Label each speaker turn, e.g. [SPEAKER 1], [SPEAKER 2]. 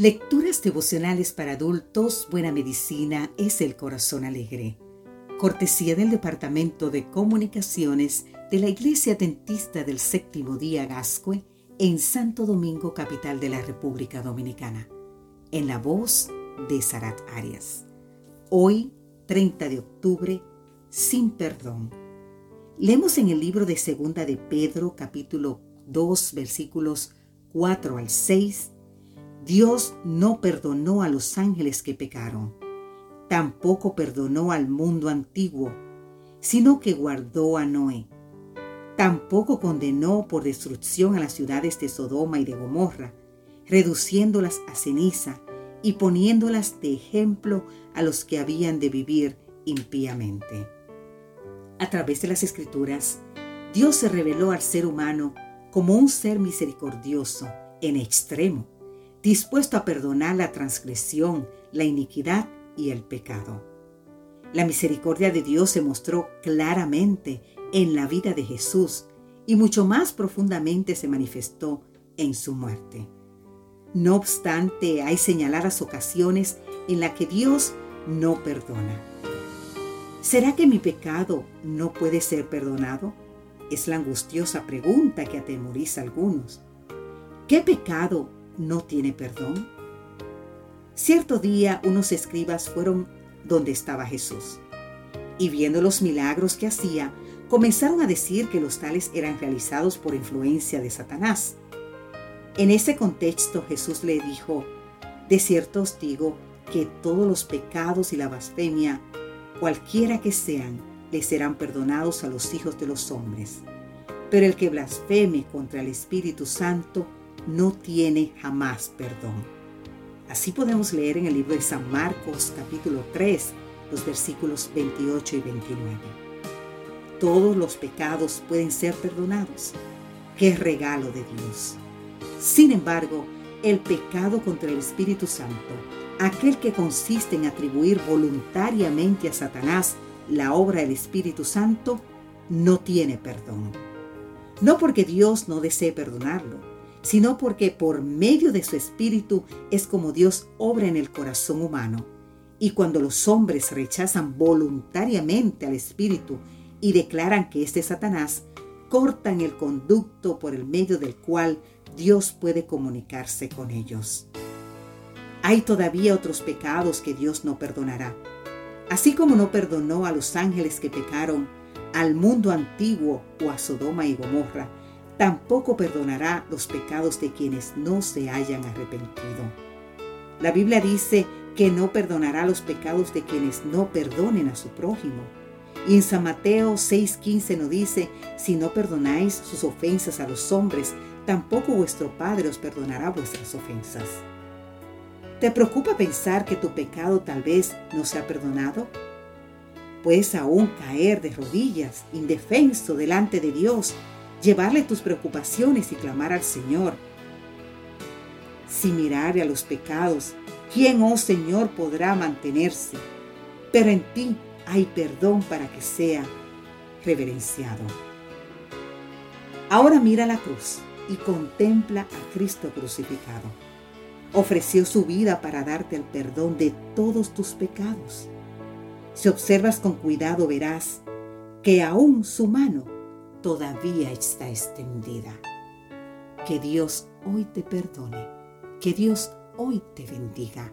[SPEAKER 1] Lecturas devocionales para adultos, Buena Medicina es el Corazón Alegre. Cortesía del Departamento de Comunicaciones de la Iglesia Dentista del Séptimo Día Gascue en Santo Domingo, capital de la República Dominicana. En la voz de Sarat Arias. Hoy, 30 de octubre, sin perdón. Leemos en el libro de Segunda de Pedro, capítulo 2, versículos 4 al 6 Dios no perdonó a los ángeles que pecaron, tampoco perdonó al mundo antiguo, sino que guardó a Noé. Tampoco condenó por destrucción a las ciudades de Sodoma y de Gomorra, reduciéndolas a ceniza y poniéndolas de ejemplo a los que habían de vivir impíamente. A través de las escrituras, Dios se reveló al ser humano como un ser misericordioso en extremo dispuesto a perdonar la transgresión, la iniquidad y el pecado. La misericordia de Dios se mostró claramente en la vida de Jesús y mucho más profundamente se manifestó en su muerte. No obstante, hay señaladas ocasiones en las que Dios no perdona. ¿Será que mi pecado no puede ser perdonado? Es la angustiosa pregunta que atemoriza a algunos. ¿Qué pecado no tiene perdón? Cierto día unos escribas fueron donde estaba Jesús y viendo los milagros que hacía, comenzaron a decir que los tales eran realizados por influencia de Satanás. En ese contexto Jesús le dijo, de cierto os digo que todos los pecados y la blasfemia, cualquiera que sean, le serán perdonados a los hijos de los hombres. Pero el que blasfeme contra el Espíritu Santo no tiene jamás perdón. Así podemos leer en el libro de San Marcos capítulo 3, los versículos 28 y 29. Todos los pecados pueden ser perdonados. ¡Qué regalo de Dios! Sin embargo, el pecado contra el Espíritu Santo, aquel que consiste en atribuir voluntariamente a Satanás la obra del Espíritu Santo, no tiene perdón. No porque Dios no desee perdonarlo, sino porque por medio de su Espíritu es como Dios obra en el corazón humano. Y cuando los hombres rechazan voluntariamente al Espíritu y declaran que este es Satanás, cortan el conducto por el medio del cual Dios puede comunicarse con ellos. Hay todavía otros pecados que Dios no perdonará. Así como no perdonó a los ángeles que pecaron, al mundo antiguo o a Sodoma y Gomorra, tampoco perdonará los pecados de quienes no se hayan arrepentido. La Biblia dice que no perdonará los pecados de quienes no perdonen a su prójimo. Y en San Mateo 6:15 nos dice, si no perdonáis sus ofensas a los hombres, tampoco vuestro Padre os perdonará vuestras ofensas. ¿Te preocupa pensar que tu pecado tal vez no se ha perdonado? Puedes aún caer de rodillas, indefenso delante de Dios, llevarle tus preocupaciones y clamar al Señor. Si mirare a los pecados, ¿quién, oh Señor, podrá mantenerse? Pero en ti hay perdón para que sea reverenciado. Ahora mira la cruz y contempla a Cristo crucificado. Ofreció su vida para darte el perdón de todos tus pecados. Si observas con cuidado verás que aún su mano todavía está extendida. Que Dios hoy te perdone, que Dios hoy te bendiga